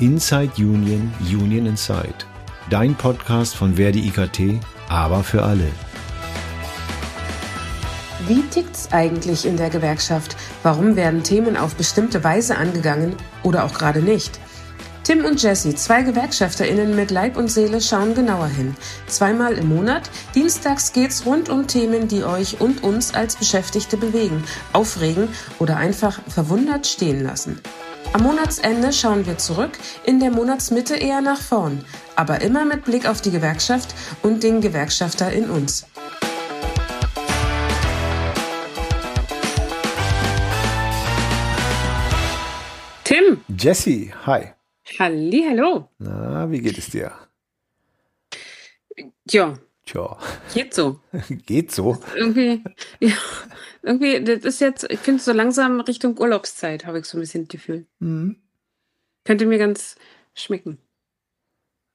Inside Union, Union Inside. Dein Podcast von Verdi IKT, aber für alle. Wie tickt's eigentlich in der Gewerkschaft? Warum werden Themen auf bestimmte Weise angegangen oder auch gerade nicht? Tim und Jesse, zwei GewerkschafterInnen mit Leib und Seele, schauen genauer hin. Zweimal im Monat. Dienstags geht's rund um Themen, die euch und uns als Beschäftigte bewegen, aufregen oder einfach verwundert stehen lassen. Am Monatsende schauen wir zurück, in der Monatsmitte eher nach vorn, aber immer mit Blick auf die Gewerkschaft und den Gewerkschafter in uns. Tim. Jesse, hi. Halli, hallo. Na, wie geht es dir? Ja. Tja. Geht so. geht so. Irgendwie, ja, irgendwie, das ist jetzt, ich finde so langsam Richtung Urlaubszeit, habe ich so ein bisschen das Gefühl. Mhm. Könnte mir ganz schmecken.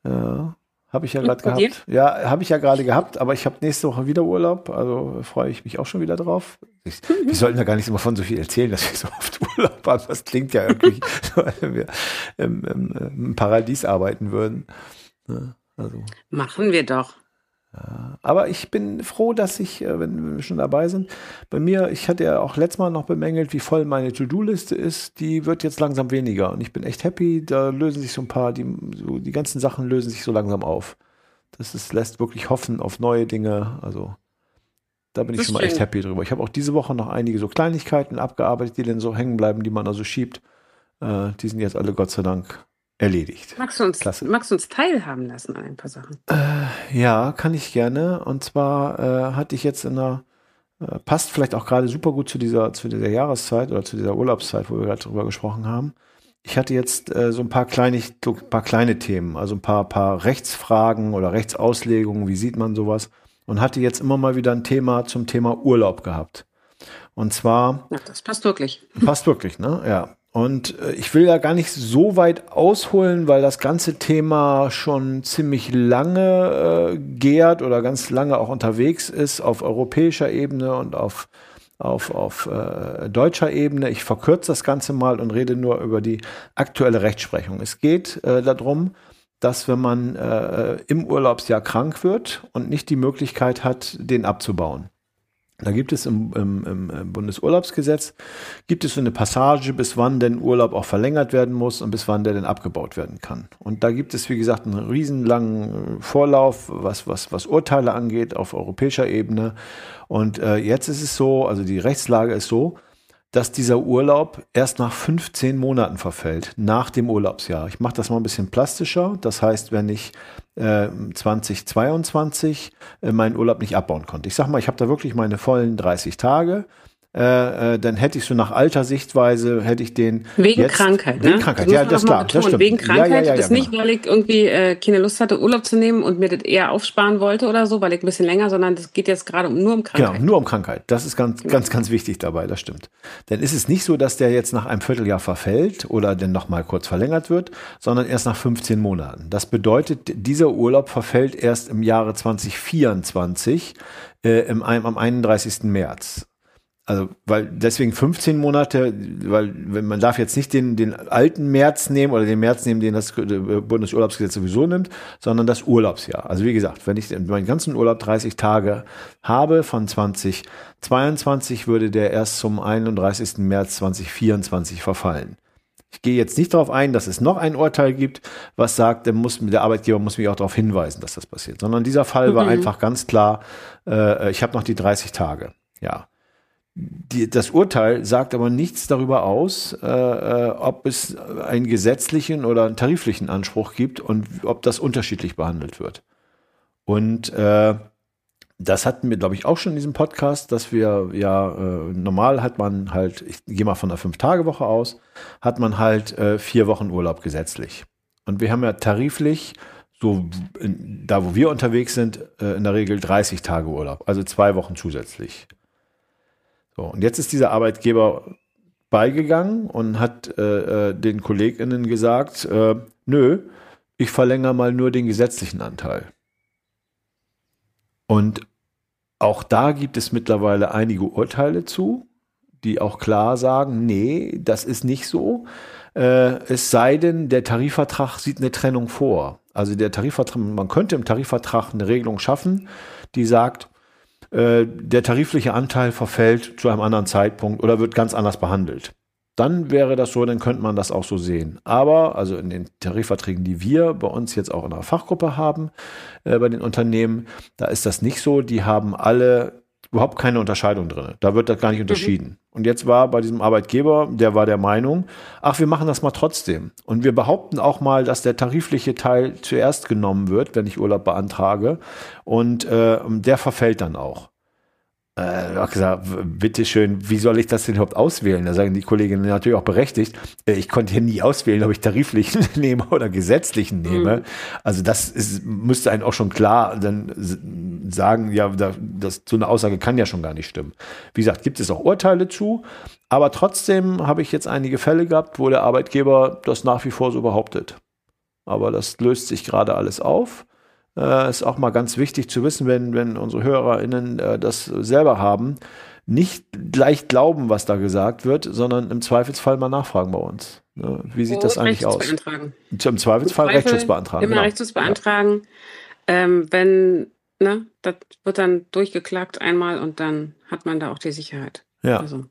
Ja. Habe ich ja gerade gehabt. Ja, habe ich ja gerade gehabt, aber ich habe nächste Woche wieder Urlaub, also freue ich mich auch schon wieder drauf. Ich, wir sollten ja gar nicht immer von so viel erzählen, dass wir so oft Urlaub haben. Das klingt ja irgendwie, so, wenn wir im, im, im, Paradies arbeiten würden. Ja, also. Machen wir doch. Ja, aber ich bin froh, dass ich, äh, wenn wir schon dabei sind, bei mir, ich hatte ja auch letztes Mal noch bemängelt, wie voll meine To-Do-Liste ist. Die wird jetzt langsam weniger und ich bin echt happy. Da lösen sich so ein paar, die, so, die ganzen Sachen lösen sich so langsam auf. Das ist, lässt wirklich hoffen auf neue Dinge. Also da bin ich schon mal echt happy drüber. Ich habe auch diese Woche noch einige so Kleinigkeiten abgearbeitet, die dann so hängen bleiben, die man also schiebt. Äh, die sind jetzt alle Gott sei Dank erledigt. Magst du uns, Klasse. magst du uns teilhaben lassen an ein paar Sachen? Äh, ja, kann ich gerne. Und zwar äh, hatte ich jetzt in einer, äh, passt vielleicht auch gerade super gut zu dieser, zu dieser Jahreszeit oder zu dieser Urlaubszeit, wo wir gerade drüber gesprochen haben. Ich hatte jetzt äh, so ein paar kleine, paar kleine Themen, also ein paar, paar Rechtsfragen oder Rechtsauslegungen, wie sieht man sowas? Und hatte jetzt immer mal wieder ein Thema zum Thema Urlaub gehabt. Und zwar. Ja, das passt wirklich. Passt wirklich, ne? Ja. Und äh, ich will ja gar nicht so weit ausholen, weil das ganze Thema schon ziemlich lange äh, gärt oder ganz lange auch unterwegs ist auf europäischer Ebene und auf, auf, auf äh, deutscher Ebene. Ich verkürze das Ganze mal und rede nur über die aktuelle Rechtsprechung. Es geht äh, darum, dass wenn man äh, im Urlaubsjahr krank wird und nicht die Möglichkeit hat, den abzubauen, da gibt es im, im, im, Bundesurlaubsgesetz, gibt es so eine Passage, bis wann denn Urlaub auch verlängert werden muss und bis wann der denn abgebaut werden kann. Und da gibt es, wie gesagt, einen riesenlangen Vorlauf, was, was, was Urteile angeht auf europäischer Ebene. Und äh, jetzt ist es so, also die Rechtslage ist so, dass dieser Urlaub erst nach 15 Monaten verfällt, nach dem Urlaubsjahr. Ich mache das mal ein bisschen plastischer. Das heißt, wenn ich äh, 2022 äh, meinen Urlaub nicht abbauen konnte. Ich sage mal, ich habe da wirklich meine vollen 30 Tage äh, äh, dann hätte ich so nach alter Sichtweise, hätte ich den. Wegen jetzt, Krankheit, Wegen ne? Krankheit, ja, das klar. Das stimmt. Wegen Krankheit, ja, ja, ja, das genau. nicht, weil ich irgendwie äh, keine Lust hatte, Urlaub zu nehmen und mir das eher aufsparen wollte oder so, weil ich ein bisschen länger, sondern das geht jetzt gerade nur um Krankheit. Genau, nur um Krankheit. Das ist ganz, ganz, ganz wichtig dabei, das stimmt. Denn ist es nicht so, dass der jetzt nach einem Vierteljahr verfällt oder dann nochmal kurz verlängert wird, sondern erst nach 15 Monaten. Das bedeutet, dieser Urlaub verfällt erst im Jahre 2024, äh, im, am 31. März. Also, weil deswegen 15 Monate, weil wenn man darf jetzt nicht den, den alten März nehmen oder den März nehmen, den das Bundesurlaubsgesetz sowieso nimmt, sondern das Urlaubsjahr. Also wie gesagt, wenn ich meinen ganzen Urlaub 30 Tage habe von 2022, würde der erst zum 31. März 2024 verfallen. Ich gehe jetzt nicht darauf ein, dass es noch ein Urteil gibt, was sagt, der, muss, der Arbeitgeber muss mich auch darauf hinweisen, dass das passiert, sondern dieser Fall war mhm. einfach ganz klar, äh, ich habe noch die 30 Tage. Ja die, das Urteil sagt aber nichts darüber aus, äh, äh, ob es einen gesetzlichen oder einen tariflichen Anspruch gibt und ob das unterschiedlich behandelt wird. Und äh, das hatten wir, glaube ich, auch schon in diesem Podcast, dass wir ja äh, normal hat man halt, ich gehe mal von einer Fünf-Tage-Woche aus, hat man halt äh, vier Wochen Urlaub gesetzlich. Und wir haben ja tariflich so in, da, wo wir unterwegs sind, äh, in der Regel 30 Tage Urlaub, also zwei Wochen zusätzlich. So, und jetzt ist dieser Arbeitgeber beigegangen und hat äh, äh, den KollegInnen gesagt, äh, nö, ich verlängere mal nur den gesetzlichen Anteil. Und auch da gibt es mittlerweile einige Urteile zu, die auch klar sagen, nee, das ist nicht so. Äh, es sei denn, der Tarifvertrag sieht eine Trennung vor. Also der Tarifvertrag, man könnte im Tarifvertrag eine Regelung schaffen, die sagt, äh, der tarifliche Anteil verfällt zu einem anderen Zeitpunkt oder wird ganz anders behandelt. Dann wäre das so, dann könnte man das auch so sehen. Aber, also in den Tarifverträgen, die wir bei uns jetzt auch in der Fachgruppe haben, äh, bei den Unternehmen, da ist das nicht so. Die haben alle überhaupt keine Unterscheidung drin. Da wird das gar nicht mhm. unterschieden. Und jetzt war bei diesem Arbeitgeber, der war der Meinung, ach, wir machen das mal trotzdem. Und wir behaupten auch mal, dass der tarifliche Teil zuerst genommen wird, wenn ich Urlaub beantrage. Und äh, der verfällt dann auch äh, auch gesagt, bitteschön, wie soll ich das denn überhaupt auswählen? Da sagen die Kolleginnen natürlich auch berechtigt, äh, ich konnte hier nie auswählen, ob ich tariflichen nehme oder gesetzlichen nehme. Mhm. Also das ist, müsste einen auch schon klar dann sagen, ja, das, so eine Aussage kann ja schon gar nicht stimmen. Wie gesagt, gibt es auch Urteile zu, aber trotzdem habe ich jetzt einige Fälle gehabt, wo der Arbeitgeber das nach wie vor so behauptet. Aber das löst sich gerade alles auf. Äh, ist auch mal ganz wichtig zu wissen, wenn, wenn unsere HörerInnen äh, das selber haben, nicht gleich glauben, was da gesagt wird, sondern im Zweifelsfall mal nachfragen bei uns. Ne? Wie sieht oh, das eigentlich aus? Beantragen. Im Zweifelsfall Im Rechtsschutz beantragen. Immer genau. Rechtsschutz beantragen. Ja. Ähm, wenn, ne, das wird dann durchgeklagt einmal und dann hat man da auch die Sicherheit. Ja. Also.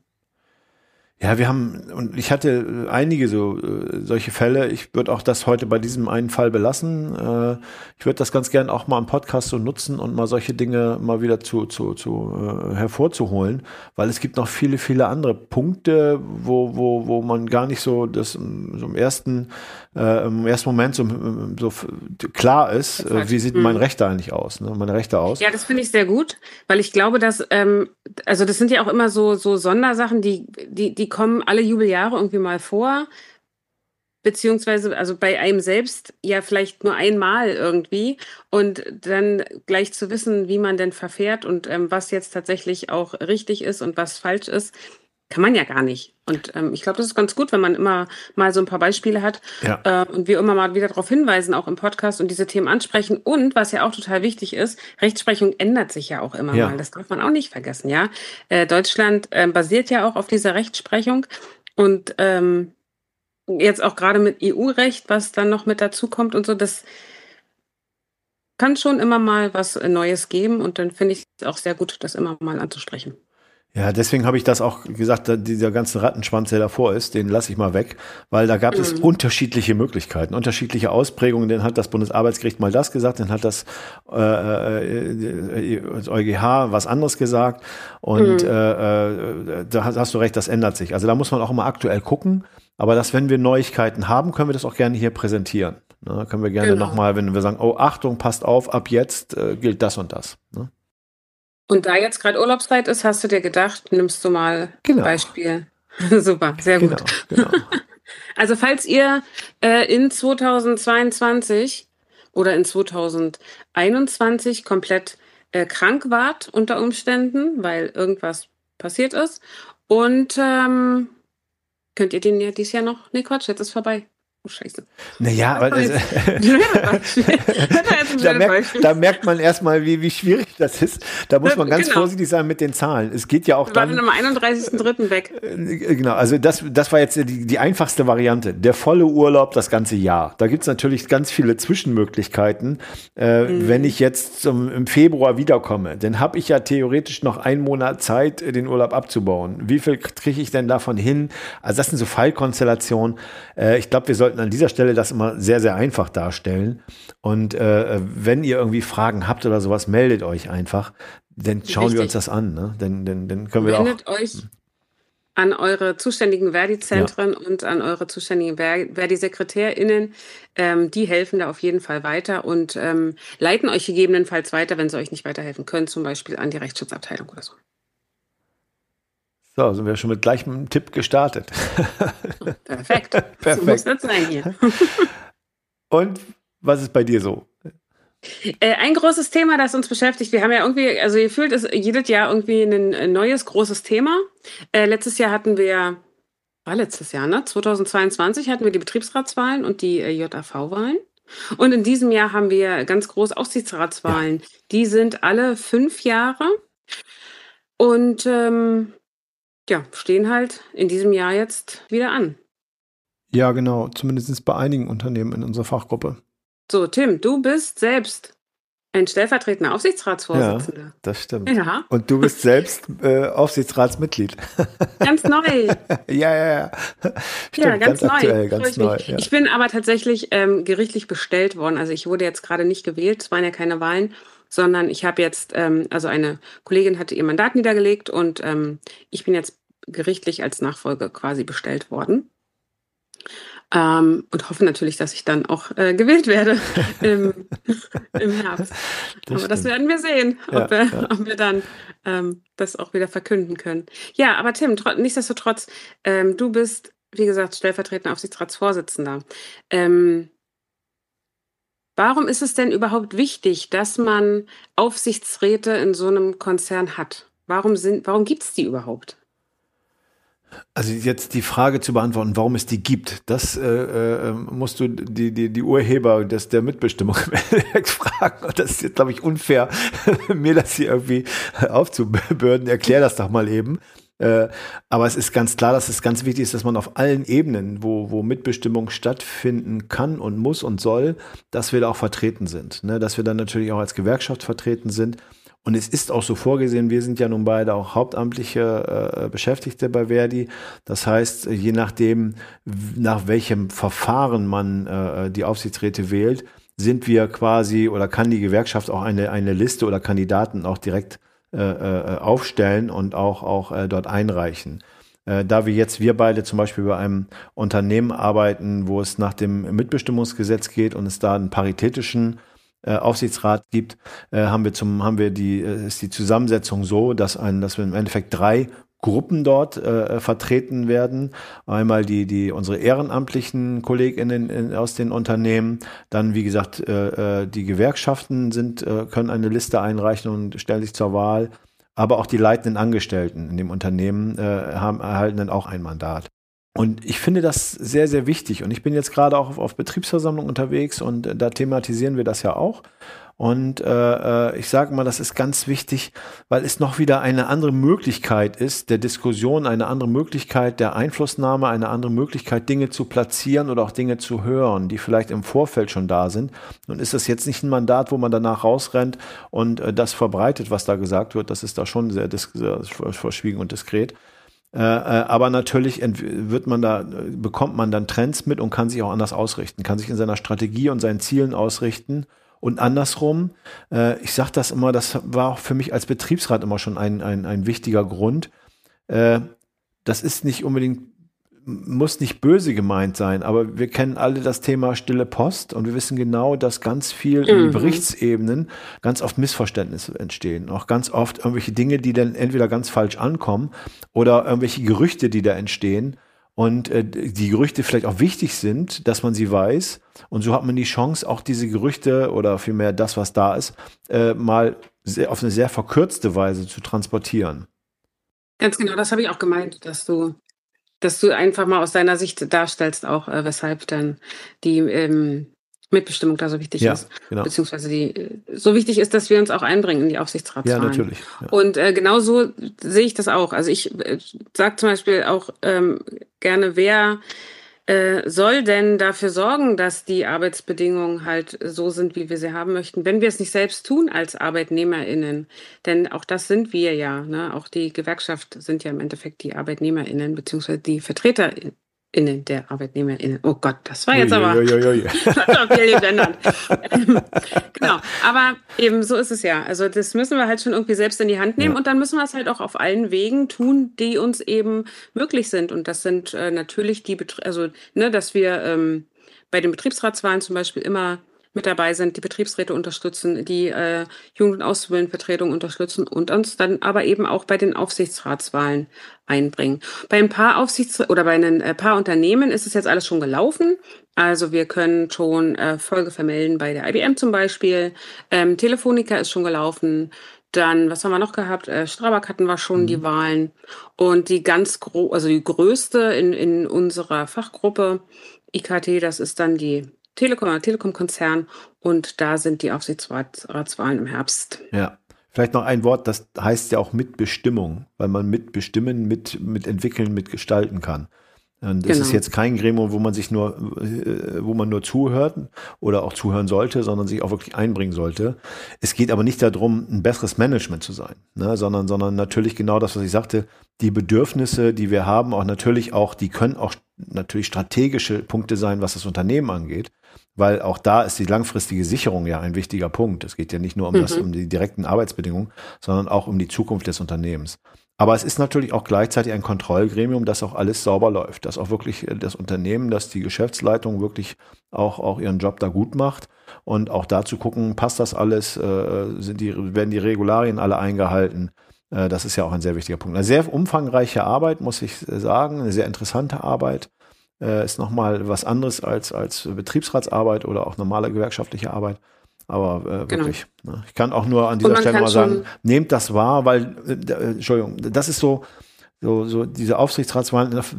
Ja, wir haben, und ich hatte einige so äh, solche Fälle. Ich würde auch das heute bei diesem einen Fall belassen. Äh, ich würde das ganz gern auch mal im Podcast so nutzen und mal solche Dinge mal wieder zu, zu, zu äh, hervorzuholen, weil es gibt noch viele, viele andere Punkte, wo, wo, wo man gar nicht so das so im ersten, äh, im ersten Moment so, so klar ist, äh, wie sieht mein mhm. Recht eigentlich aus, ne? meine Rechte aus. Ja, das finde ich sehr gut, weil ich glaube, dass, ähm, also das sind ja auch immer so, so Sondersachen, die, die, die die kommen alle Jubeljahre irgendwie mal vor. Beziehungsweise, also bei einem selbst ja vielleicht nur einmal irgendwie. Und dann gleich zu wissen, wie man denn verfährt und ähm, was jetzt tatsächlich auch richtig ist und was falsch ist, kann man ja gar nicht. Und ähm, ich glaube, das ist ganz gut, wenn man immer mal so ein paar Beispiele hat ja. äh, und wir immer mal wieder darauf hinweisen, auch im Podcast und diese Themen ansprechen. Und was ja auch total wichtig ist, Rechtsprechung ändert sich ja auch immer ja. mal. Das darf man auch nicht vergessen, ja. Äh, Deutschland äh, basiert ja auch auf dieser Rechtsprechung und ähm, jetzt auch gerade mit EU-Recht, was dann noch mit dazu kommt und so, das kann schon immer mal was Neues geben und dann finde ich es auch sehr gut, das immer mal anzusprechen. Ja, deswegen habe ich das auch gesagt, dieser ganze Rattenschwanz, der davor ist, den lasse ich mal weg, weil da gab mhm. es unterschiedliche Möglichkeiten, unterschiedliche Ausprägungen. Dann hat das Bundesarbeitsgericht mal das gesagt, dann hat das, äh, äh, das EuGH was anderes gesagt. Und mhm. äh, äh, da hast du recht, das ändert sich. Also da muss man auch immer aktuell gucken. Aber dass, wenn wir Neuigkeiten haben, können wir das auch gerne hier präsentieren. Ne? Können wir gerne genau. nochmal, wenn wir sagen, oh, Achtung, passt auf, ab jetzt äh, gilt das und das. Ne? Und da jetzt gerade Urlaubszeit ist, hast du dir gedacht, nimmst du mal genau. Beispiel. Super, sehr gut. Genau, genau. also falls ihr äh, in 2022 oder in 2021 komplett äh, krank wart unter Umständen, weil irgendwas passiert ist und ähm, könnt ihr den ja dieses Jahr noch, nee Quatsch, jetzt ist vorbei. Oh, scheiße. Naja, aber das, da, merkt, da, merkt, man erstmal, wie, wie schwierig das ist. Da muss man ganz genau. vorsichtig sein mit den Zahlen. Es geht ja auch Wir dann. am 31.03. weg. Äh, genau, also das, das war jetzt die, die einfachste Variante. Der volle Urlaub das ganze Jahr. Da gibt es natürlich ganz viele Zwischenmöglichkeiten. Äh, mhm. Wenn ich jetzt zum, im Februar wiederkomme, dann habe ich ja theoretisch noch einen Monat Zeit, den Urlaub abzubauen. Wie viel kriege ich denn davon hin? Also das sind so Fallkonstellationen. Äh, ich glaube, wir sollten sollten an dieser Stelle das immer sehr, sehr einfach darstellen. Und äh, wenn ihr irgendwie Fragen habt oder sowas, meldet euch einfach. Dann schauen Richtig. wir uns das an. Ne? Dann, dann, dann können wir Wendet auch. euch an eure zuständigen Verdi-Zentren ja. und an eure zuständigen Verdi-SekretärInnen. Ähm, die helfen da auf jeden Fall weiter und ähm, leiten euch gegebenenfalls weiter, wenn sie euch nicht weiterhelfen können, zum Beispiel an die Rechtsschutzabteilung oder so. So, sind wir schon mit gleichem Tipp gestartet. Perfekt. Perfekt. So muss das sein hier. Und was ist bei dir so? Äh, ein großes Thema, das uns beschäftigt. Wir haben ja irgendwie, also ihr fühlt es jedes Jahr irgendwie ein neues großes Thema. Äh, letztes Jahr hatten wir, war letztes Jahr, ne? 2022 hatten wir die Betriebsratswahlen und die äh, JAV-Wahlen. Und in diesem Jahr haben wir ganz groß Aufsichtsratswahlen. Ja. Die sind alle fünf Jahre. Und ähm, ja, stehen halt in diesem Jahr jetzt wieder an. Ja, genau. Zumindest bei einigen Unternehmen in unserer Fachgruppe. So, Tim, du bist selbst ein stellvertretender Aufsichtsratsvorsitzender. Ja, das stimmt. Ja. Und du bist selbst äh, Aufsichtsratsmitglied. Ganz neu. ja, ja, ja. Stimmt, ja, ganz, ganz neu. Aktuell, ganz neu ja. Ich bin aber tatsächlich ähm, gerichtlich bestellt worden. Also ich wurde jetzt gerade nicht gewählt. Es waren ja keine Wahlen sondern ich habe jetzt, ähm, also eine Kollegin hatte ihr Mandat niedergelegt und ähm, ich bin jetzt gerichtlich als Nachfolger quasi bestellt worden. Ähm, und hoffe natürlich, dass ich dann auch äh, gewählt werde im, im Herbst. Das aber das werden wir sehen, ob, ja, wir, ja. ob wir dann ähm, das auch wieder verkünden können. Ja, aber Tim, nichtsdestotrotz, ähm, du bist, wie gesagt, stellvertretender Aufsichtsratsvorsitzender. Ähm, warum ist es denn überhaupt wichtig, dass man Aufsichtsräte in so einem Konzern hat? Warum, warum gibt es die überhaupt? Also jetzt die Frage zu beantworten, warum es die gibt, das äh, äh, musst du die, die, die Urheber des, der Mitbestimmung fragen. Und das ist jetzt, glaube ich, unfair, mir das hier irgendwie aufzubürden. Erklär das doch mal eben. Äh, aber es ist ganz klar, dass es ganz wichtig ist, dass man auf allen Ebenen, wo, wo Mitbestimmung stattfinden kann und muss und soll, dass wir da auch vertreten sind. Ne? Dass wir dann natürlich auch als Gewerkschaft vertreten sind und es ist auch so vorgesehen, wir sind ja nun beide auch hauptamtliche äh, Beschäftigte bei Verdi. Das heißt, je nachdem, nach welchem Verfahren man äh, die Aufsichtsräte wählt, sind wir quasi oder kann die Gewerkschaft auch eine, eine Liste oder Kandidaten auch direkt äh, äh aufstellen und auch, auch äh, dort einreichen. Äh, da wir jetzt, wir beide zum Beispiel bei einem Unternehmen arbeiten, wo es nach dem Mitbestimmungsgesetz geht und es da einen paritätischen äh, Aufsichtsrat gibt, äh, haben wir zum, haben wir die, äh, ist die Zusammensetzung so, dass ein, dass wir im Endeffekt drei Gruppen dort äh, vertreten werden. Einmal die, die unsere ehrenamtlichen KollegInnen in, aus den Unternehmen, dann wie gesagt äh, äh, die Gewerkschaften sind äh, können eine Liste einreichen und stellen sich zur Wahl, aber auch die leitenden Angestellten in dem Unternehmen äh, haben erhalten dann auch ein Mandat. Und ich finde das sehr, sehr wichtig. Und ich bin jetzt gerade auch auf, auf Betriebsversammlung unterwegs und äh, da thematisieren wir das ja auch. Und äh, äh ich sage mal, das ist ganz wichtig, weil es noch wieder eine andere Möglichkeit ist der Diskussion, eine andere Möglichkeit der Einflussnahme, eine andere Möglichkeit, Dinge zu platzieren oder auch Dinge zu hören, die vielleicht im Vorfeld schon da sind. Und ist das jetzt nicht ein Mandat, wo man danach rausrennt und äh, das verbreitet, was da gesagt wird, das ist da schon sehr, sehr verschwiegen und diskret. Äh, äh, aber natürlich wird man da, bekommt man dann Trends mit und kann sich auch anders ausrichten, kann sich in seiner Strategie und seinen Zielen ausrichten. Und andersrum, äh, ich sage das immer, das war auch für mich als Betriebsrat immer schon ein, ein, ein wichtiger Grund. das ist nicht unbedingt muss nicht böse gemeint sein, aber wir kennen alle das Thema stille Post und wir wissen genau, dass ganz viel mhm. in Berichtsebenen ganz oft Missverständnisse entstehen. Auch ganz oft irgendwelche Dinge, die dann entweder ganz falsch ankommen oder irgendwelche Gerüchte, die da entstehen und äh, die Gerüchte vielleicht auch wichtig sind, dass man sie weiß. Und so hat man die Chance, auch diese Gerüchte oder vielmehr das, was da ist, äh, mal sehr, auf eine sehr verkürzte Weise zu transportieren. Ganz genau, das habe ich auch gemeint, dass du dass du einfach mal aus deiner Sicht darstellst, auch äh, weshalb dann die ähm, Mitbestimmung da so wichtig ja, ist. Genau. Beziehungsweise die so wichtig ist, dass wir uns auch einbringen in die Aufsichtsratswahlen. Ja, natürlich. Ja. Und äh, genau so sehe ich das auch. Also ich äh, sage zum Beispiel auch ähm, gerne, wer äh, soll denn dafür sorgen, dass die Arbeitsbedingungen halt so sind, wie wir sie haben möchten, wenn wir es nicht selbst tun als ArbeitnehmerInnen? Denn auch das sind wir ja. Ne? Auch die Gewerkschaft sind ja im Endeffekt die ArbeitnehmerInnen beziehungsweise die VertreterInnen Innen der ArbeitnehmerInnen. Oh Gott, das war jetzt ui, aber. Ui, ui, genau. Aber eben so ist es ja. Also das müssen wir halt schon irgendwie selbst in die Hand nehmen ja. und dann müssen wir es halt auch auf allen Wegen tun, die uns eben möglich sind. Und das sind äh, natürlich die, Bet also ne, dass wir ähm, bei den Betriebsratswahlen zum Beispiel immer mit dabei sind, die Betriebsräte unterstützen, die äh, Jugend- und Auszubildendenvertretung unterstützen und uns dann aber eben auch bei den Aufsichtsratswahlen einbringen. Bei ein paar Aufsichts- oder bei ein äh, paar Unternehmen ist es jetzt alles schon gelaufen. Also wir können schon äh, Folge vermelden bei der IBM zum Beispiel. Ähm, Telefonica ist schon gelaufen. Dann, was haben wir noch gehabt? Äh, Strabag hatten wir schon mhm. die Wahlen. Und die ganz gro also die größte in, in unserer Fachgruppe IKT, das ist dann die Telekom, Telekom-Konzern und da sind die Aufsichtsratswahlen im Herbst. Ja. Vielleicht noch ein Wort, das heißt ja auch Mitbestimmung, weil man mitbestimmen, mit, mitentwickeln, mitgestalten kann. Und das genau. ist jetzt kein Gremium, wo man sich nur, äh, wo man nur zuhört oder auch zuhören sollte, sondern sich auch wirklich einbringen sollte. Es geht aber nicht darum, ein besseres Management zu sein, ne, sondern, sondern natürlich genau das, was ich sagte, die Bedürfnisse, die wir haben, auch natürlich auch, die können auch natürlich strategische Punkte sein, was das Unternehmen angeht, weil auch da ist die langfristige Sicherung ja ein wichtiger Punkt. Es geht ja nicht nur um mhm. das, um die direkten Arbeitsbedingungen, sondern auch um die Zukunft des Unternehmens. Aber es ist natürlich auch gleichzeitig ein Kontrollgremium, dass auch alles sauber läuft, dass auch wirklich äh, das Unternehmen, dass die Geschäftsleitung wirklich auch, auch ihren Job da gut macht und auch da zu gucken, passt das alles, äh, sind die, werden die Regularien alle eingehalten. Äh, das ist ja auch ein sehr wichtiger Punkt. Eine sehr umfangreiche Arbeit, muss ich sagen, eine sehr interessante Arbeit. Äh, ist nochmal was anderes als, als Betriebsratsarbeit oder auch normale gewerkschaftliche Arbeit. Aber äh, genau. wirklich. Ne? Ich kann auch nur an dieser Stelle mal sagen, nehmt das wahr, weil, äh, äh, Entschuldigung, das ist so, so, so diese Aufsichtsratswahl, das,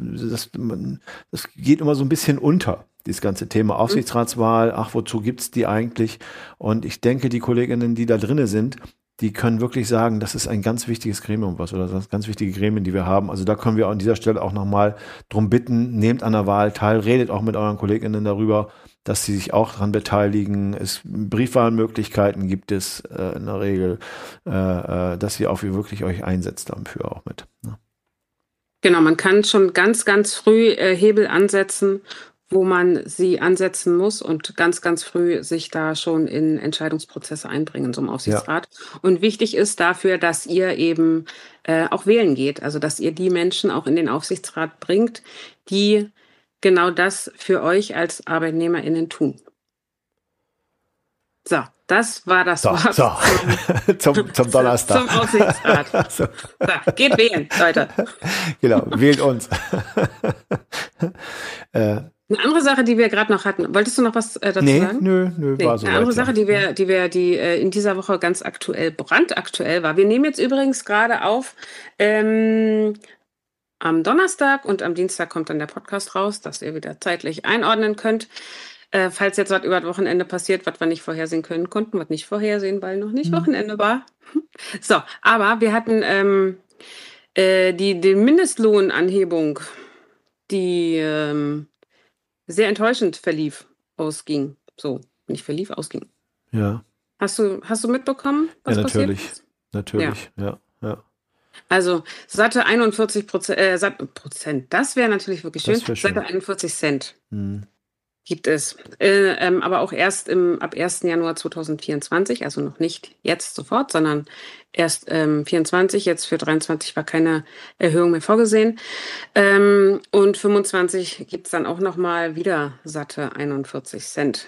das geht immer so ein bisschen unter, dieses ganze Thema mhm. Aufsichtsratswahl, ach, wozu gibt's die eigentlich? Und ich denke, die Kolleginnen, die da drinnen sind, die können wirklich sagen, das ist ein ganz wichtiges Gremium, was oder das ganz wichtige Gremien, die wir haben. Also da können wir an dieser Stelle auch nochmal drum bitten, nehmt an der Wahl teil, redet auch mit euren Kolleginnen darüber, dass sie sich auch daran beteiligen. Es Briefwahlmöglichkeiten gibt es äh, in der Regel, äh, äh, dass ihr auch wirklich euch einsetzt dafür auch mit. Ne? Genau, man kann schon ganz, ganz früh äh, Hebel ansetzen, wo man sie ansetzen muss und ganz, ganz früh sich da schon in Entscheidungsprozesse einbringen, so im Aufsichtsrat. Ja. Und wichtig ist dafür, dass ihr eben äh, auch wählen geht, also dass ihr die Menschen auch in den Aufsichtsrat bringt, die genau das für euch als ArbeitnehmerInnen tun. So, das war das so, Wort so. Zum, zum, zum, Donnerstag. Zum Aussichtsrat. so. so. geht wählen, Leute. Genau, wählt uns. äh, eine andere Sache, die wir gerade noch hatten, wolltest du noch was äh, dazu nee, sagen? Nö, nö, nee, war so. Eine andere Sache, die wir, die wir, die äh, in dieser Woche ganz aktuell, brandaktuell war. Wir nehmen jetzt übrigens gerade auf ähm, am Donnerstag und am Dienstag kommt dann der Podcast raus, dass ihr wieder zeitlich einordnen könnt. Äh, falls jetzt was über das Wochenende passiert, was wir nicht vorhersehen können konnten, was nicht vorhersehen, weil noch nicht mhm. Wochenende war. so, aber wir hatten ähm, äh, die, die Mindestlohnanhebung, die ähm, sehr enttäuschend verlief, ausging. So, nicht verlief, ausging. Ja. Hast du, hast du mitbekommen? Was ja, natürlich. Passiert? Natürlich, ja. ja. ja. Also satte 41 Prozent, äh, Prozent, das wäre natürlich wirklich schön. schön. Satte 41 Cent hm. gibt es. Äh, ähm, aber auch erst im, ab 1. Januar 2024, also noch nicht jetzt sofort, sondern erst ähm, 24. Jetzt für 23 war keine Erhöhung mehr vorgesehen. Ähm, und 25 gibt es dann auch nochmal wieder satte 41 Cent.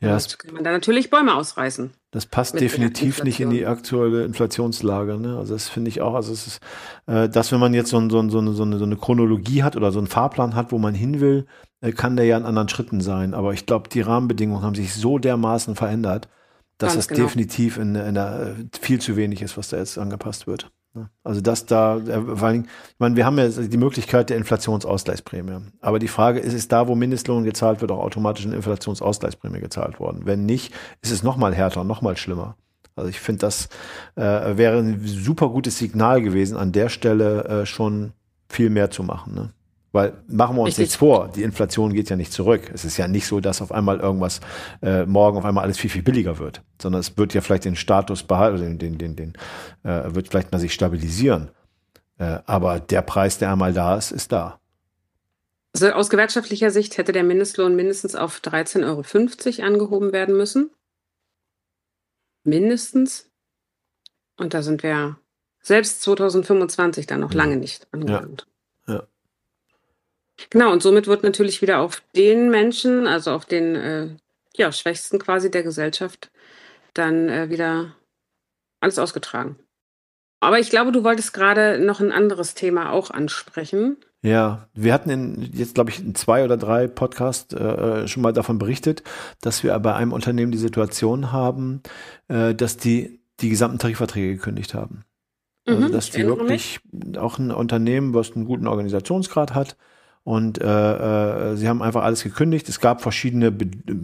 Ja, das kann man da natürlich Bäume ausreißen. Das passt definitiv nicht in die aktuelle Inflationslage. Ne? Also das finde ich auch. Also es ist, äh, dass wenn man jetzt so, so, so, eine, so, eine, so eine Chronologie hat oder so einen Fahrplan hat, wo man hin will, äh, kann der ja in anderen Schritten sein. Aber ich glaube, die Rahmenbedingungen haben sich so dermaßen verändert, dass Ganz das genau. definitiv in, in der, äh, viel zu wenig ist, was da jetzt angepasst wird. Ne? Also das da, äh, vor allem, ich meine, wir haben ja die Möglichkeit der Inflationsausgleichsprämie. Aber die Frage ist, ist da, wo Mindestlohn gezahlt wird, auch automatisch eine Inflationsausgleichsprämie gezahlt worden? Wenn nicht, ist es noch mal härter, noch mal schlimmer. Also ich finde, das äh, wäre ein super gutes Signal gewesen, an der Stelle äh, schon viel mehr zu machen. Ne? Weil machen wir uns Richtig. nichts vor, die Inflation geht ja nicht zurück. Es ist ja nicht so, dass auf einmal irgendwas äh, morgen auf einmal alles viel, viel billiger wird, sondern es wird ja vielleicht den Status behalten, den, den, den, den äh, wird vielleicht mal sich stabilisieren. Äh, aber der Preis, der einmal da ist, ist da. Also aus gewerkschaftlicher Sicht hätte der Mindestlohn mindestens auf 13,50 Euro angehoben werden müssen. Mindestens. Und da sind wir selbst 2025 dann noch ja. lange nicht angelangt. Ja. Genau, und somit wird natürlich wieder auf den Menschen, also auf den äh, ja, Schwächsten quasi der Gesellschaft, dann äh, wieder alles ausgetragen. Aber ich glaube, du wolltest gerade noch ein anderes Thema auch ansprechen. Ja, wir hatten in, jetzt, glaube ich, in zwei oder drei Podcasts äh, schon mal davon berichtet, dass wir bei einem Unternehmen die Situation haben, äh, dass die die gesamten Tarifverträge gekündigt haben. Also, mhm, dass die wirklich auch ein Unternehmen, was einen guten Organisationsgrad hat, Und äh, äh, sie haben einfach alles gekündigt. Es gab verschiedene,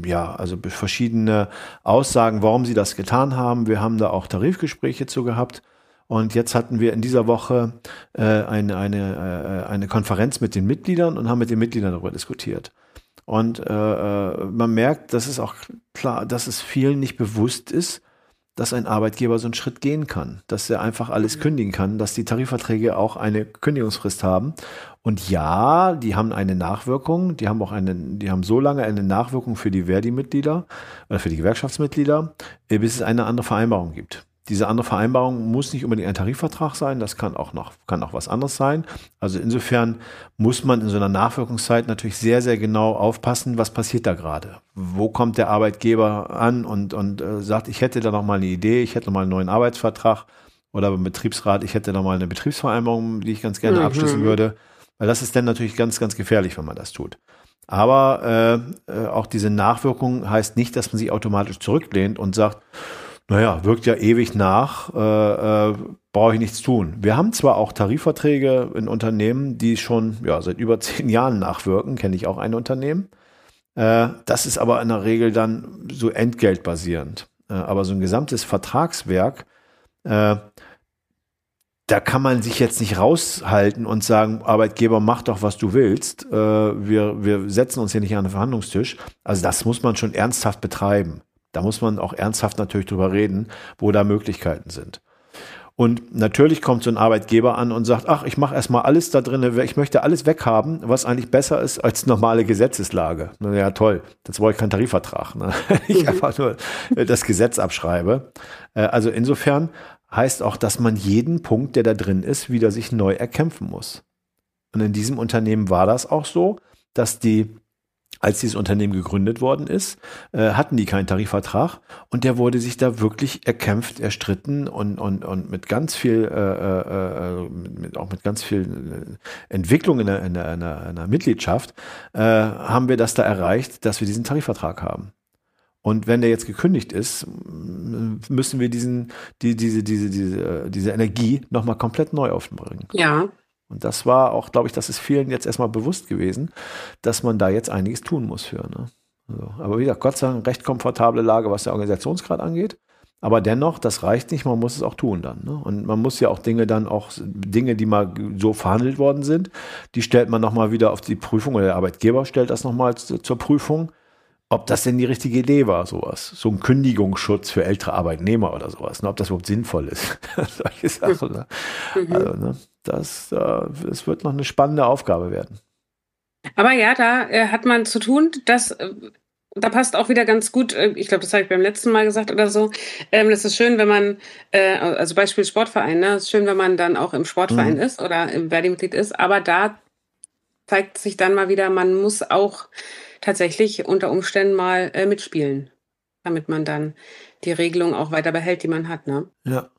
ja, also verschiedene Aussagen, warum sie das getan haben. Wir haben da auch Tarifgespräche zu gehabt. Und jetzt hatten wir in dieser Woche äh, eine, eine, äh, eine Konferenz mit den Mitgliedern und haben mit den Mitgliedern darüber diskutiert. Und äh, äh man merkt, dass es auch klar, dass es vielen nicht bewusst ist, dass ein Arbeitgeber so einen Schritt gehen kann, dass er einfach alles mhm. kündigen kann, dass die Tarifverträge auch eine Kündigungsfrist haben. Und ja, die haben eine Nachwirkung, die haben auch eine, die haben so lange eine Nachwirkung für die Verdi-Mitglieder oder für die Gewerkschaftsmitglieder, bis es eine andere Vereinbarung gibt. Diese andere Vereinbarung muss nicht unbedingt ein Tarifvertrag sein, das kann auch noch, kann auch was anderes sein. Also insofern muss man in so einer Nachwirkungszeit natürlich sehr, sehr genau aufpassen, was passiert da gerade. Wo kommt der Arbeitgeber an und, und äh, sagt, ich hätte da noch mal eine Idee, ich hätte noch mal einen neuen Arbeitsvertrag oder beim Betriebsrat, ich hätte noch mal eine Betriebsvereinbarung, die ich ganz gerne mhm. abschließen würde. Weil das ist dann natürlich ganz, ganz gefährlich, wenn man das tut. Aber äh, äh, auch diese Nachwirkung heißt nicht, dass man sich automatisch zurücklehnt und sagt, naja, wirkt ja ewig nach, äh, äh, brauche ich nichts tun. Wir haben zwar auch Tarifverträge in Unternehmen, die schon ja, seit über zehn Jahren nachwirken, kenne ich auch ein Unternehmen. Äh, das ist aber in der Regel dann so entgeltbasierend. Äh, aber so ein gesamtes Vertragswerk, äh, da kann man sich jetzt nicht raushalten und sagen, Arbeitgeber, mach doch, was du willst. Äh, wir, wir setzen uns hier nicht an den Verhandlungstisch. Also das muss man schon ernsthaft betreiben. Da muss man auch ernsthaft natürlich drüber reden, wo da Möglichkeiten sind. Und natürlich kommt so ein Arbeitgeber an und sagt, ach, ich mache erstmal alles da drin, ich möchte alles weghaben, was eigentlich besser ist als normale Gesetzeslage. Na ja, toll, jetzt brauche ich keinen Tarifvertrag. Ne? Ich mhm. einfach nur das Gesetz abschreibe. Äh, also insofern heißt auch, dass man jeden Punkt, der da drin ist, wieder sich neu erkämpfen muss. Und in diesem Unternehmen war das auch so, dass die als dieses Unternehmen gegründet worden ist, äh, hatten die keinen Tarifvertrag und der wurde sich da wirklich erkämpft, erstritten und, und, und mit ganz viel, äh, äh, äh mit, auch mit ganz viel äh, Entwicklung in der, in der, in der, in Mitgliedschaft, haben wir das da erreicht, dass wir diesen Tarifvertrag haben. Und wenn der jetzt gekündigt ist, müssen wir diesen, die, diese, diese, diese, diese Energie nochmal komplett neu aufbringen. Ja, und das war auch, glaube ich, das ist vielen jetzt erstmal bewusst gewesen, dass man da jetzt einiges tun muss für. Ne? Also, aber wie gesagt, Gott sei Dank recht komfortable Lage, was der Organisationsgrad angeht. Aber dennoch, das reicht nicht, man muss es auch tun dann. Ne? Und man muss ja auch Dinge dann auch, Dinge, die mal so verhandelt worden sind, die stellt man nochmal wieder auf die Prüfung oder der Arbeitgeber stellt das nochmal zur Prüfung ob das denn die richtige Idee war, sowas. So ein Kündigungsschutz für ältere Arbeitnehmer oder sowas, ne? ob das überhaupt sinnvoll ist. Solche Sachen. Ne? Mhm. Also, ne? Das, äh, das wird noch eine spannende Aufgabe werden. Aber ja, da äh, hat man zu tun, dass äh, da passt auch wieder ganz gut, äh, ich glaube, das habe ich beim letzten Mal gesagt oder so. Ähm, das ist schön, wenn man, äh, also Beispiel Sportverein, ne? Es ist schön, wenn man dann auch im Sportverein mhm. ist oder im Verdi-Mitglied ist, aber da zeigt sich dann mal wieder, man muss auch tatsächlich unter Umständen mal äh, mitspielen, damit man dann die Regelung auch weiter behält, die man hat. Ne? Ja.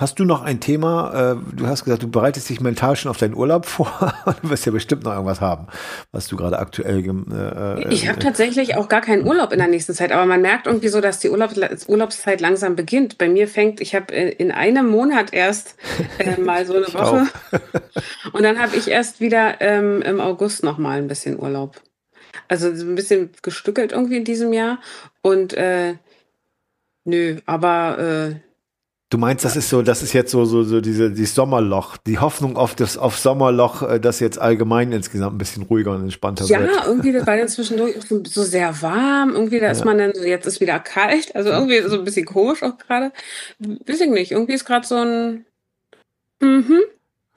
Hast du noch ein Thema? Äh, du hast gesagt, du bereitest dich mental schon auf deinen Urlaub vor. Du wirst ja bestimmt noch irgendwas haben, was du gerade aktuell. Äh, äh, ich habe tatsächlich auch gar keinen Urlaub in der nächsten Zeit, aber man merkt irgendwie so, dass die Urlaubs Urlaubszeit langsam beginnt. Bei mir fängt, ich habe äh, in einem Monat erst äh, mal so eine Woche und dann habe ich erst wieder ähm, im August noch mal ein bisschen Urlaub. Also ein bisschen gestückelt irgendwie in diesem Jahr. Und äh, nö, aber äh, Du meinst, das ist so, das ist jetzt so, so, so diese, die Sommerloch, die Hoffnung auf das, auf Sommerloch, äh, das jetzt allgemein insgesamt ein bisschen ruhiger und entspannter ja, wird. Ja, irgendwie, das war dann zwischendurch so sehr warm, irgendwie, da ja. ist man dann so, jetzt ist wieder kalt, also irgendwie so ein bisschen komisch auch gerade. Weiß ich nicht, irgendwie ist gerade so ein, mhm,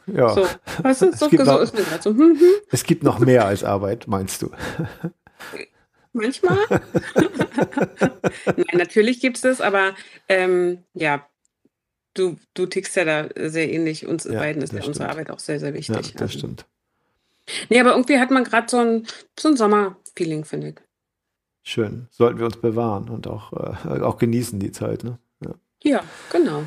ja. So, weißt du, so, so ist mir halt so. Hm, hm. Es gibt noch mehr als Arbeit, meinst du? Manchmal. Nein, natürlich gibt es das, aber ähm, ja, du, du tickst ja da sehr ähnlich. Uns ja, beiden ist ja unsere Arbeit auch sehr, sehr wichtig. Ja, das also. stimmt. Nee, aber irgendwie hat man gerade so ein, so ein Sommerfeeling, finde ich. Schön. Sollten wir uns bewahren und auch, äh, auch genießen die Zeit, ne? Ja, ja genau.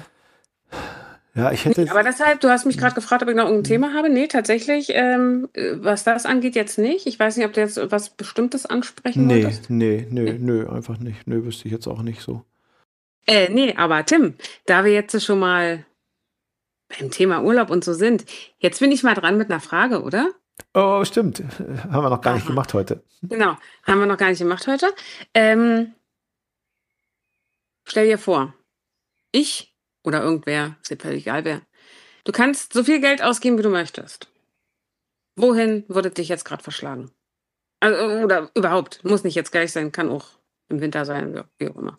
Ja, ich hätte. Nee, aber deshalb, du hast mich gerade gefragt, ob ich noch irgendein mhm. Thema habe. Nee, tatsächlich, ähm, was das angeht, jetzt nicht. Ich weiß nicht, ob du jetzt was Bestimmtes ansprechen nee, wolltest. Nee, nee, nee, nö, einfach nicht. Nö, wüsste ich jetzt auch nicht so. Äh, nee, aber Tim, da wir jetzt schon mal beim Thema Urlaub und so sind, jetzt bin ich mal dran mit einer Frage, oder? Oh, stimmt. Haben wir noch gar Aha. nicht gemacht heute. Genau, haben wir noch gar nicht gemacht heute. Ähm, stell dir vor, ich oder irgendwer, ist völlig egal wer, du kannst so viel Geld ausgeben, wie du möchtest. Wohin würde dich jetzt gerade verschlagen? Also, oder überhaupt, muss nicht jetzt gleich sein, kann auch im Winter sein, wie auch immer.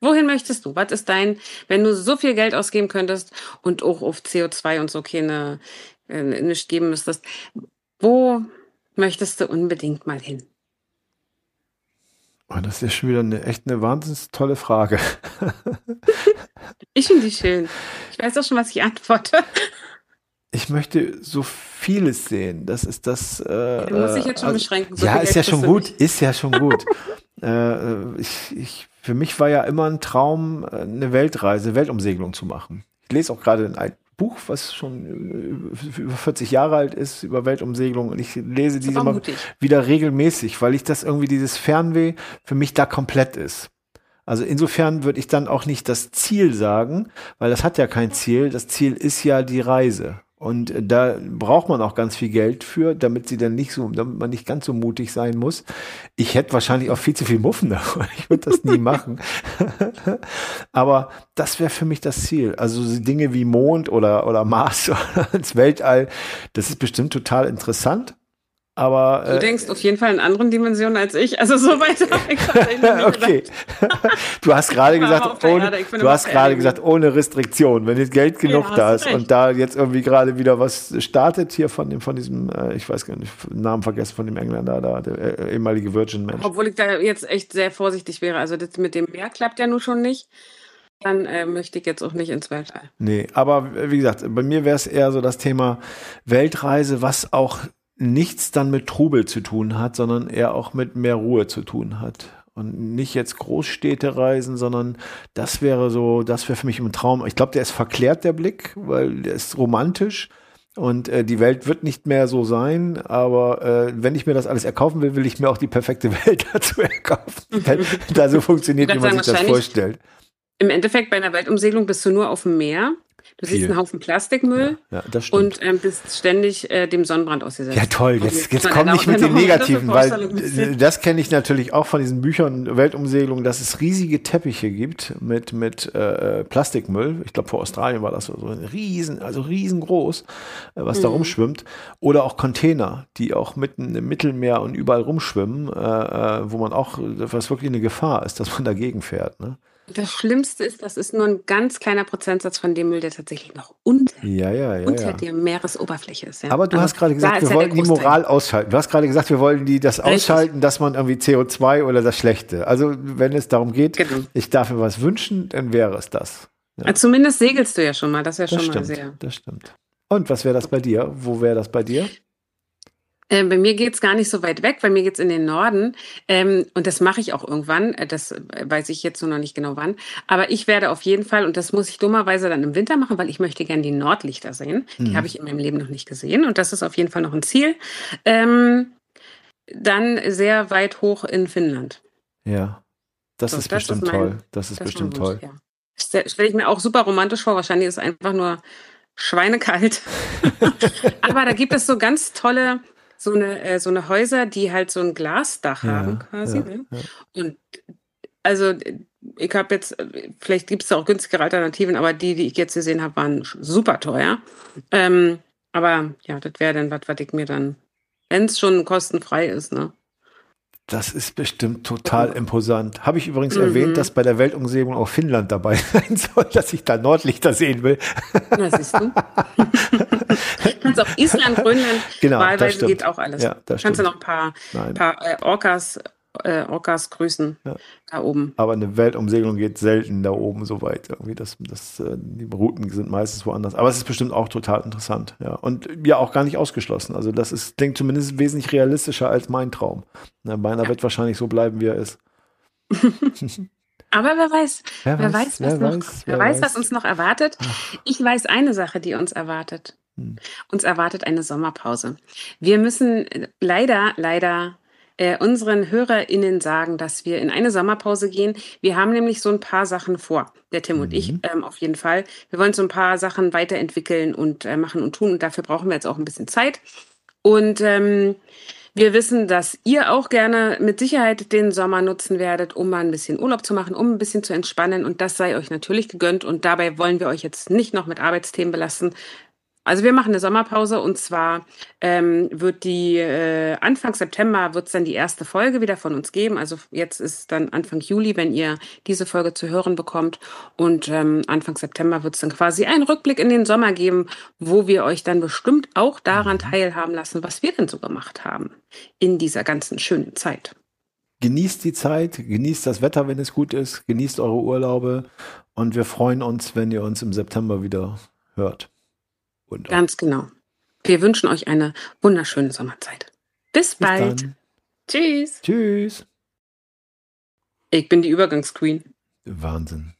Wohin möchtest du? Was ist dein, wenn du so viel Geld ausgeben könntest und auch auf CO2 und so keine, äh, nicht geben müsstest, wo möchtest du unbedingt mal hin? Oh, das ist ja schon wieder eine echt eine wahnsinnig tolle Frage. ich finde die schön. Ich weiß auch schon, was ich antworte. Ich möchte so vieles sehen. Das ist das. Äh, du musst dich jetzt schon also, beschränken. So ja, ist ja schon gut. Ist ja schon gut. äh, ich, ich, für mich war ja immer ein Traum, eine Weltreise, Weltumsegelung zu machen. Ich lese auch gerade ein Buch, was schon äh, über 40 Jahre alt ist, über Weltumsegelung. Und ich lese diese immer wieder regelmäßig, weil ich das irgendwie, dieses Fernweh für mich da komplett ist. Also insofern würde ich dann auch nicht das Ziel sagen, weil das hat ja kein Ziel. Das Ziel ist ja die Reise. Und da braucht man auch ganz viel Geld für, damit sie dann nicht so, damit man nicht ganz so mutig sein muss. Ich hätte wahrscheinlich auch viel zu viel Muffen davon. Ich würde das nie machen. Aber das wäre für mich das Ziel. Also so Dinge wie Mond oder, oder Mars oder ins Weltall, das ist bestimmt total interessant. Aber, du äh, denkst auf jeden Fall in anderen Dimensionen als ich. Also so weit habe ich Okay. du hast gerade gesagt, ohne, du hast gerade gesagt, ohne Restriktion. Wenn jetzt Geld genug ja, da ist recht. und da jetzt irgendwie gerade wieder was startet hier von dem, von diesem, äh, ich weiß gar nicht, Namen vergessen von dem Engländer da, der äh, ehemalige Virgin-Mensch. Obwohl ich da jetzt echt sehr vorsichtig wäre. Also das mit dem Meer klappt ja nun schon nicht dann äh, möchte ich jetzt auch nicht ins Weltall. Nee, aber wie gesagt, bei mir wäre es eher so das Thema Weltreise, was auch nichts dann mit Trubel zu tun hat, sondern eher auch mit mehr Ruhe zu tun hat. Und nicht jetzt Großstädte reisen, sondern das wäre so, das wäre für mich im Traum. Ich glaube, der ist verklärt, der Blick, weil der ist romantisch. Und äh, die Welt wird nicht mehr so sein, aber äh, wenn ich mir das alles erkaufen will, will ich mir auch die perfekte Welt dazu erkaufen. da so funktioniert, wie man sich das vorstellt. Im Endeffekt bei einer Weltumsegelung bist du nur auf dem Meer Du siehst einen Haufen Plastikmüll ja, ja, und ähm, bist ständig äh, dem Sonnenbrand ausgesetzt. Ja, toll. Jetzt, jetzt komm nicht mit den Negativen, weil das kenne ich natürlich auch von diesen Büchern Weltumsegelung, dass es riesige Teppiche gibt mit, mit äh, Plastikmüll. Ich glaube, vor Australien war das so ein riesen, also riesengroß, äh, was mhm. da rumschwimmt. Oder auch Container, die auch mitten im Mittelmeer und überall rumschwimmen, äh, äh, wo man auch, was wirklich eine Gefahr ist, dass man dagegen fährt. Ne? Das Schlimmste ist, das ist nur ein ganz kleiner Prozentsatz von dem Müll, der tatsächlich noch unter, ja, ja, ja, unter der Meeresoberfläche ist. Aber du also, hast gerade gesagt, wir wollten die Moral ausschalten. Du hast gerade gesagt, wir wollen die das Richtig. ausschalten, dass man irgendwie CO2 oder das Schlechte. Also wenn es darum geht, genau. ich darf mir was wünschen, dann wäre es das. Zumindest segelst du ja schon mal, das ja schon stimmt, mal sehr. Das stimmt. Und was wäre das bei dir? Wo wäre das bei dir? Ähm, bei mir geht's gar nicht so weit weg, bei mir geht's in den Norden. Ähm, und das mache ich auch irgendwann. Äh, das weiß ich jetzt nur noch nicht genau wann. Aber ich werde auf jeden Fall, und das muss ich dummerweise dann im Winter machen, weil ich möchte gerne die Nordlichter sehen. Mhm. Die habe ich in meinem Leben noch nicht gesehen. Und das ist auf jeden Fall noch ein Ziel. Ähm, dann sehr weit hoch in Finnland. Ja, das so, ist das bestimmt ist mein, toll. Das ist das bestimmt toll. Ja. Stelle ich mir auch super romantisch vor. Wahrscheinlich ist es einfach nur schweinekalt. Aber da gibt es so ganz tolle so eine, äh, so eine Häuser, die halt so ein Glasdach ja, haben quasi. Ja, ne? ja. Und also ich habe jetzt, vielleicht gibt es da auch günstigere Alternativen, aber die, die ich jetzt gesehen habe, waren super teuer. Ähm, aber ja, das wäre dann was, was ich mir dann, wenn es schon kostenfrei ist, ne? Das ist bestimmt total imposant. Habe ich übrigens mhm. erwähnt, dass bei der Weltumsegelung auch Finnland dabei sein soll, dass ich da Nordlichter sehen will. Na, siehst du. Kannst auch Island, Grönland, genau, wahlweise geht auch alles. Ja, das Kannst du noch ein paar, paar äh, Orcas äh, Orcas grüßen ja. da oben. Aber eine Weltumsegelung geht selten da oben so weit. Irgendwie das, das, äh, die Routen sind meistens woanders. Aber es ist bestimmt auch total interessant. Ja. Und ja, auch gar nicht ausgeschlossen. Also das ist, klingt zumindest wesentlich realistischer als mein Traum. Na, meiner ja. wird wahrscheinlich so bleiben, wie er ist. Aber wer weiß, wer, wer weiß, weiß, was, wer noch, weiß, wer weiß, was uns noch erwartet. Ach. Ich weiß eine Sache, die uns erwartet. Hm. Uns erwartet eine Sommerpause. Wir müssen leider, leider äh, unseren HörerInnen sagen, dass wir in eine Sommerpause gehen. Wir haben nämlich so ein paar Sachen vor, der Tim mhm. und ich mhm. ähm, auf jeden Fall. Wir wollen so ein paar Sachen weiterentwickeln und äh, machen und tun und dafür brauchen wir jetzt auch ein bisschen Zeit. Und ähm, wir wissen, dass ihr auch gerne mit Sicherheit den Sommer nutzen werdet, um mal ein bisschen Urlaub zu machen, um ein bisschen zu entspannen. Und das sei euch natürlich gegönnt. Und dabei wollen wir euch jetzt nicht noch mit Arbeitsthemen belassen. Also wir machen eine Sommerpause und zwar ähm, wird die äh, Anfang September wird es dann die erste Folge wieder von uns geben. Also jetzt ist dann Anfang Juli, wenn ihr diese Folge zu hören bekommt. Und ähm, Anfang September wird es dann quasi einen Rückblick in den Sommer geben, wo wir euch dann bestimmt auch daran mhm. teilhaben lassen, was wir denn so gemacht haben in dieser ganzen schönen Zeit. Genießt die Zeit, genießt das Wetter, wenn es gut ist, genießt eure Urlaube und wir freuen uns, wenn ihr uns im September wieder hört. Wunder. Ganz genau. Wir wünschen euch eine wunderschöne Sommerzeit. Bis, Bis bald. Dann. Tschüss. Tschüss. Ich bin die Übergangsqueen. Wahnsinn.